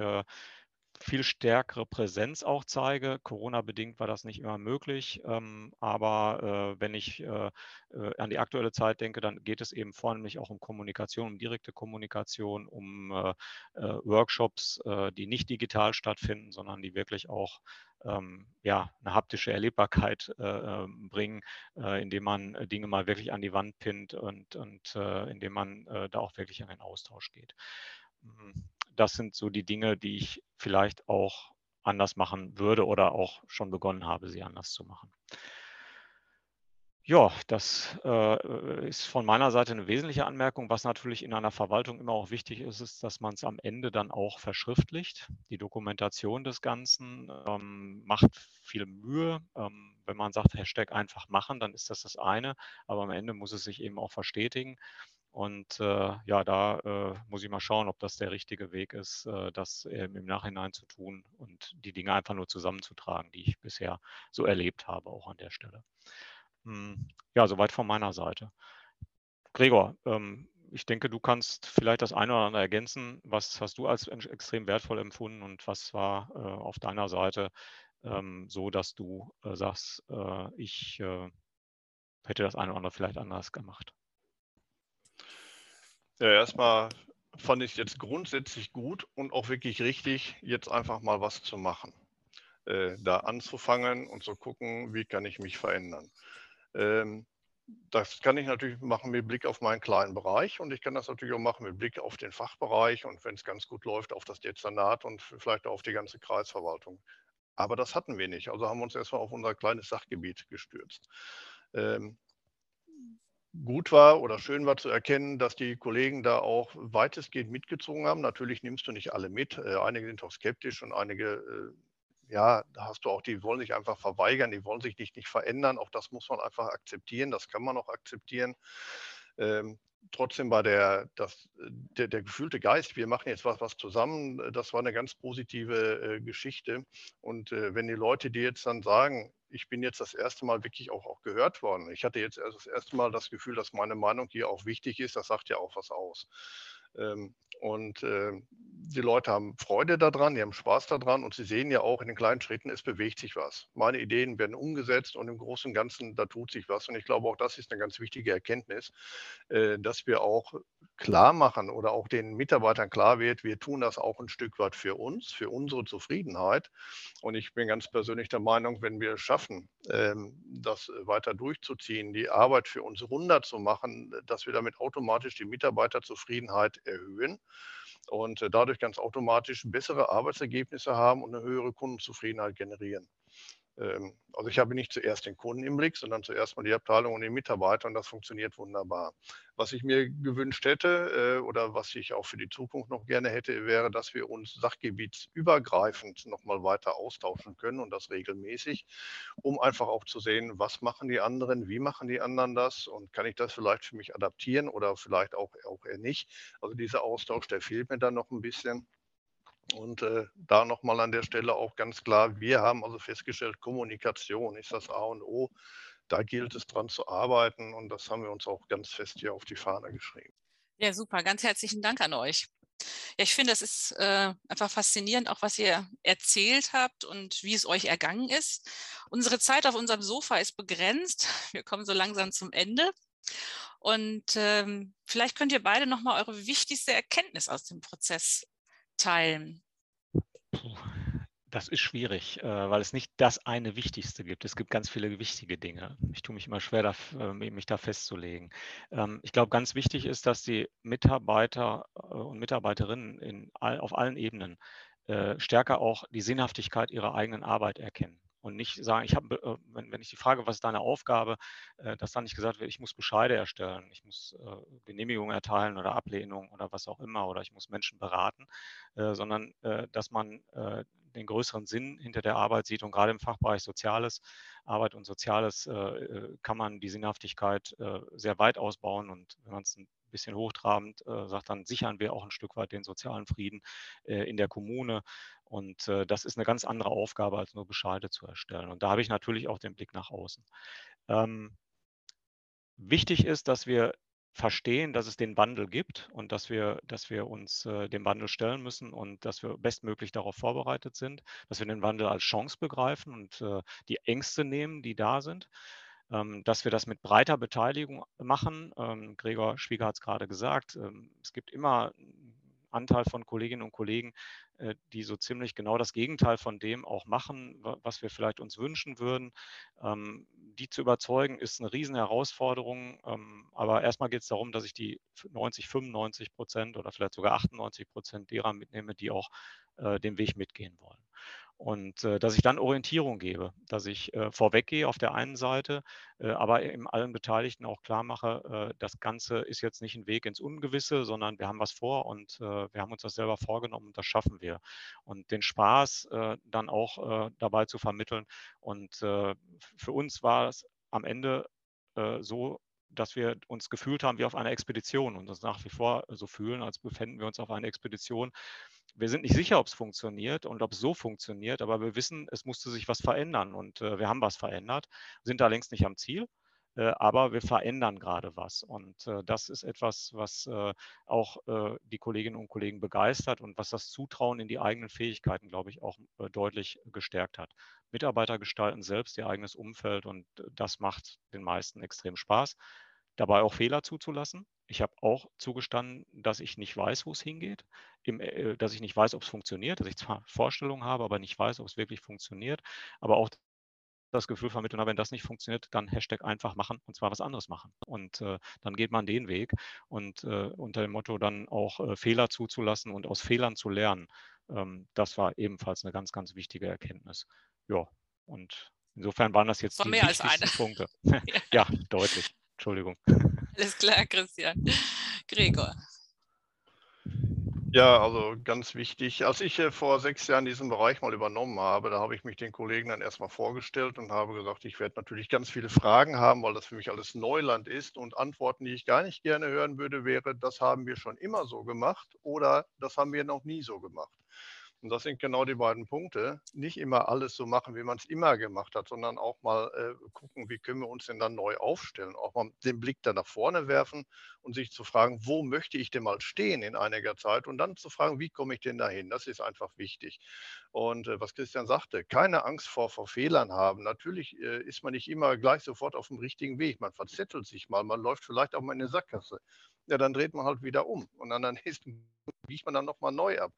viel stärkere Präsenz auch zeige. Corona-bedingt war das nicht immer möglich, ähm, aber äh, wenn ich äh, äh, an die aktuelle Zeit denke, dann geht es eben vornehmlich auch um Kommunikation, um direkte Kommunikation, um äh, äh, Workshops, äh, die nicht digital stattfinden, sondern die wirklich auch ähm, ja, eine haptische Erlebbarkeit ähm, bringen, indem man Dinge mal wirklich an die Wand pinnt und, und indem man da auch wirklich in den Austausch geht. Das sind so die Dinge, die ich vielleicht auch anders machen würde oder auch schon begonnen habe, sie anders zu machen. Ja, das äh, ist von meiner Seite eine wesentliche Anmerkung. Was natürlich in einer Verwaltung immer auch wichtig ist, ist, dass man es am Ende dann auch verschriftlicht. Die Dokumentation des Ganzen ähm, macht viel Mühe. Ähm, wenn man sagt, Hashtag einfach machen, dann ist das das eine. Aber am Ende muss es sich eben auch verstetigen. Und äh, ja, da äh, muss ich mal schauen, ob das der richtige Weg ist, äh, das im Nachhinein zu tun und die Dinge einfach nur zusammenzutragen, die ich bisher so erlebt habe, auch an der Stelle. Hm, ja, soweit von meiner Seite. Gregor, ähm, ich denke, du kannst vielleicht das eine oder andere ergänzen. Was hast du als extrem wertvoll empfunden und was war äh, auf deiner Seite ähm, so, dass du äh, sagst, äh, ich hätte das eine oder andere vielleicht anders gemacht? Ja, erstmal fand ich es jetzt grundsätzlich gut und auch wirklich richtig, jetzt einfach mal was zu machen. Äh, da anzufangen und zu gucken, wie kann ich mich verändern. Ähm, das kann ich natürlich machen mit Blick auf meinen kleinen Bereich und ich kann das natürlich auch machen mit Blick auf den Fachbereich und wenn es ganz gut läuft, auf das Dezernat und vielleicht auch auf die ganze Kreisverwaltung. Aber das hatten wir nicht. Also haben wir uns erstmal auf unser kleines Sachgebiet gestürzt. Ähm, gut war oder schön war zu erkennen, dass die Kollegen da auch weitestgehend mitgezogen haben. Natürlich nimmst du nicht alle mit. Äh, einige sind auch skeptisch und einige, äh, ja, da hast du auch, die wollen sich einfach verweigern, die wollen sich nicht, nicht verändern. Auch das muss man einfach akzeptieren, das kann man auch akzeptieren. Trotzdem war der, das, der, der, gefühlte Geist, wir machen jetzt was, was zusammen, das war eine ganz positive äh, Geschichte. Und äh, wenn die Leute dir jetzt dann sagen, ich bin jetzt das erste Mal wirklich auch, auch gehört worden. Ich hatte jetzt das erste Mal das Gefühl, dass meine Meinung hier auch wichtig ist. Das sagt ja auch was aus. Ähm, und äh, die Leute haben Freude daran, die haben Spaß daran und sie sehen ja auch in den kleinen Schritten, es bewegt sich was. Meine Ideen werden umgesetzt und im Großen und Ganzen, da tut sich was. Und ich glaube, auch das ist eine ganz wichtige Erkenntnis, äh, dass wir auch klar machen oder auch den Mitarbeitern klar wird, wir tun das auch ein Stück weit für uns, für unsere Zufriedenheit. Und ich bin ganz persönlich der Meinung, wenn wir es schaffen, ähm, das weiter durchzuziehen, die Arbeit für uns runder zu machen, dass wir damit automatisch die Mitarbeiterzufriedenheit erhöhen und äh, dadurch ganz automatisch bessere Arbeitsergebnisse haben und eine höhere Kundenzufriedenheit generieren. Ähm, also ich habe nicht zuerst den Kunden im Blick, sondern zuerst mal die Abteilung und den Mitarbeiter und das funktioniert wunderbar. Was ich mir gewünscht hätte äh, oder was ich auch für die Zukunft noch gerne hätte, wäre, dass wir uns sachgebietsübergreifend nochmal weiter austauschen können und das regelmäßig, um einfach auch zu sehen, was machen die anderen, wie machen die anderen das und kann ich das vielleicht für mich adaptieren oder vielleicht auch, auch eher nicht. Also dieser Austausch, der fehlt mir dann noch ein bisschen. Und äh, da nochmal an der Stelle auch ganz klar, wir haben also festgestellt, Kommunikation ist das A und O. Da gilt es dran zu arbeiten und das haben wir uns auch ganz fest hier auf die Fahne geschrieben. Ja, super. Ganz herzlichen Dank an euch. Ja, ich finde, es ist äh, einfach faszinierend, auch was ihr erzählt habt und wie es euch ergangen ist. Unsere Zeit auf unserem Sofa ist begrenzt. Wir kommen so langsam zum Ende. Und ähm, vielleicht könnt ihr beide nochmal eure wichtigste Erkenntnis aus dem Prozess teilen? Das ist schwierig, äh, weil es nicht das eine Wichtigste gibt. Es gibt ganz viele wichtige Dinge. Ich tue mich immer schwer, äh, mich da festzulegen. Ähm, ich glaube, ganz wichtig ist, dass die Mitarbeiter äh, und Mitarbeiterinnen in, auf allen Ebenen stärker auch die Sinnhaftigkeit ihrer eigenen Arbeit erkennen und nicht sagen, ich habe, äh, wenn, wenn ich die Frage, was ist deine Aufgabe, äh, dass dann nicht gesagt wird, ich muss Bescheide erstellen, ich muss äh, Genehmigungen erteilen oder Ablehnung oder was auch immer oder ich muss Menschen beraten, sondern dass man den größeren Sinn hinter der Arbeit sieht und gerade im Fachbereich Soziales, Arbeit und Soziales kann man die Sinnhaftigkeit sehr weit ausbauen und wenn man es ein bisschen hochtrabend sagt, dann sichern wir auch ein Stück weit den sozialen Frieden in der Kommune und äh, das ist eine ganz andere Aufgabe, als nur Bescheide zu erstellen. Und da habe ich natürlich auch den Blick nach außen. Ähm, wichtig ist, dass wir verstehen, dass es den Wandel gibt und dass wir, dass wir uns äh, dem Wandel stellen müssen und dass wir bestmöglich darauf vorbereitet sind, dass wir den Wandel als Chance begreifen und äh, die Ängste nehmen, die da sind, dass wir das mit breiter Beteiligung machen. Ähm, Gregor Schwieger hat es gerade gesagt, ähm, es gibt immer einen Anteil von Kolleginnen und Kollegen, äh, die so ziemlich genau das Gegenteil von dem auch machen, was wir vielleicht uns wünschen würden. Ähm, die zu überzeugen, ist eine riesen Herausforderung. Ähm, aber erstmal geht es darum, dass ich die 90, 95 Prozent oder vielleicht sogar 98 Prozent derer mitnehme, die auch äh, den Weg mitgehen wollen. Und äh, dass ich dann Orientierung gebe, dass ich äh, vorweggehe auf der einen Seite, äh, aber eben allen Beteiligten auch klar mache, äh, das Ganze ist jetzt nicht ein Weg ins Ungewisse, sondern wir haben was vor und äh, wir haben uns das selber vorgenommen und das schaffen wir. Und den Spaß äh, dann auch dabei zu vermitteln. Und für uns war es am Ende so, dass wir uns gefühlt haben wie auf einer Expedition und uns nach wie vor so fühlen, als befänden wir uns auf einer Expedition wir sind nicht sicher, ob es funktioniert und ob es so funktioniert, aber wir wissen, es musste sich was verändern und äh, wir haben was verändert, sind da längst nicht am Ziel, äh, aber wir verändern gerade was. Und äh, das ist etwas, was äh, auch äh, die Kolleginnen und Kollegen begeistert und was das Zutrauen in die eigenen Fähigkeiten, glaube ich, auch äh, deutlich gestärkt hat. Mitarbeiter gestalten selbst ihr eigenes Umfeld und das macht den meisten extrem Spaß dabei auch Fehler zuzulassen. Ich habe auch zugestanden, dass ich nicht weiß, wo es hingeht, im, äh, dass ich nicht weiß, ob es funktioniert, dass ich zwar Vorstellungen habe, aber nicht weiß, ob es wirklich funktioniert, aber auch das Gefühl vermitteln, na, wenn das nicht funktioniert, dann Hashtag einfach machen und zwar was anderes machen. Und äh, dann geht man den Weg und äh, unter dem Motto dann auch äh, Fehler zuzulassen und aus Fehlern zu lernen. Ähm, das war ebenfalls eine ganz, ganz wichtige Erkenntnis. Ja, und insofern waren das jetzt Von die mehr wichtigsten als eine. Punkte. ja, deutlich. Entschuldigung. Alles klar, Christian. Gregor. Ja, also ganz wichtig. Als ich äh, vor sechs Jahren diesen Bereich mal übernommen habe, da habe ich mich den Kollegen dann erstmal vorgestellt und habe gesagt, ich werde natürlich ganz viele Fragen haben, weil das für mich alles Neuland ist und Antworten, die ich gar nicht gerne hören würde, wäre, das haben wir schon immer so gemacht oder das haben wir noch nie so gemacht. Und das sind genau die beiden Punkte. Nicht immer alles so machen, wie man es immer gemacht hat, sondern auch mal äh, gucken, wie können wir uns denn dann neu aufstellen. Auch mal den Blick da nach vorne werfen und sich zu fragen, wo möchte ich denn mal stehen in einiger Zeit und dann zu fragen, wie komme ich denn dahin? Das ist einfach wichtig. Und äh, was Christian sagte, keine Angst vor, vor Fehlern haben. Natürlich äh, ist man nicht immer gleich sofort auf dem richtigen Weg. Man verzettelt sich mal, man läuft vielleicht auch mal in eine Sackgasse. ja, dann dreht man halt wieder um. Und an der nächsten biegt man dann nochmal neu ab.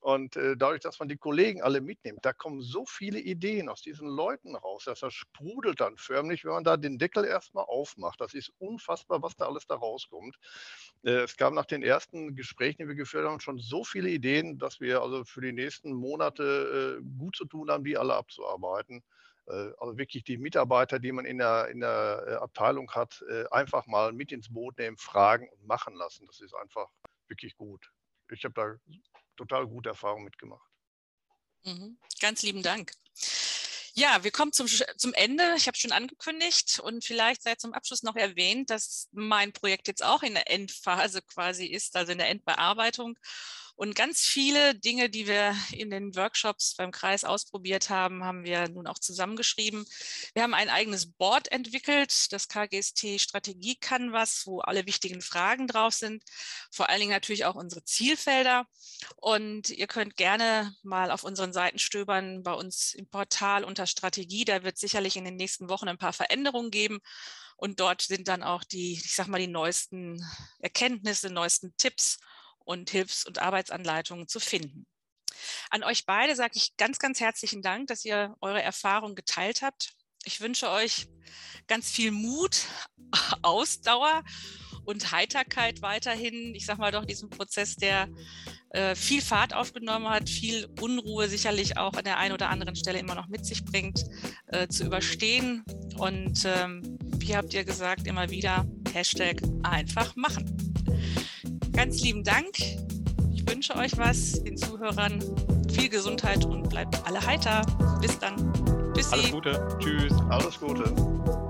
Und äh, dadurch, dass man die Kollegen alle mitnimmt, da kommen so viele Ideen aus diesen Leuten raus, dass das sprudelt dann förmlich, wenn man da den Deckel erstmal aufmacht. Das ist unfassbar, was da alles da rauskommt. Äh, es gab nach den ersten Gesprächen, die wir geführt haben, schon so viele Ideen, dass wir also für die nächsten Monate äh, gut zu tun haben, die alle abzuarbeiten. Äh, also wirklich die Mitarbeiter, die man in der, in der äh, Abteilung hat, äh, einfach mal mit ins Boot nehmen, fragen und machen lassen. Das ist einfach wirklich gut. Ich habe da total gute Erfahrungen mitgemacht. Mhm. Ganz lieben Dank. Ja, wir kommen zum, zum Ende. Ich habe schon angekündigt und vielleicht sei zum Abschluss noch erwähnt, dass mein Projekt jetzt auch in der Endphase quasi ist, also in der Endbearbeitung. Und ganz viele Dinge, die wir in den Workshops beim Kreis ausprobiert haben, haben wir nun auch zusammengeschrieben. Wir haben ein eigenes Board entwickelt, das KGST Strategie Canvas, wo alle wichtigen Fragen drauf sind. Vor allen Dingen natürlich auch unsere Zielfelder. Und ihr könnt gerne mal auf unseren Seiten stöbern, bei uns im Portal unter Strategie. Da wird sicherlich in den nächsten Wochen ein paar Veränderungen geben. Und dort sind dann auch die, ich sag mal, die neuesten Erkenntnisse, neuesten Tipps und Hilfs- und Arbeitsanleitungen zu finden. An euch beide sage ich ganz, ganz herzlichen Dank, dass ihr eure Erfahrungen geteilt habt. Ich wünsche euch ganz viel Mut, Ausdauer und Heiterkeit weiterhin. Ich sage mal doch, diesen Prozess, der äh, viel Fahrt aufgenommen hat, viel Unruhe sicherlich auch an der einen oder anderen Stelle immer noch mit sich bringt, äh, zu überstehen. Und ähm, wie habt ihr gesagt, immer wieder, Hashtag einfach machen. Ganz lieben Dank. Ich wünsche euch was, den Zuhörern viel Gesundheit und bleibt alle heiter. Bis dann. Bis Alles Gute. Tschüss. Alles Gute.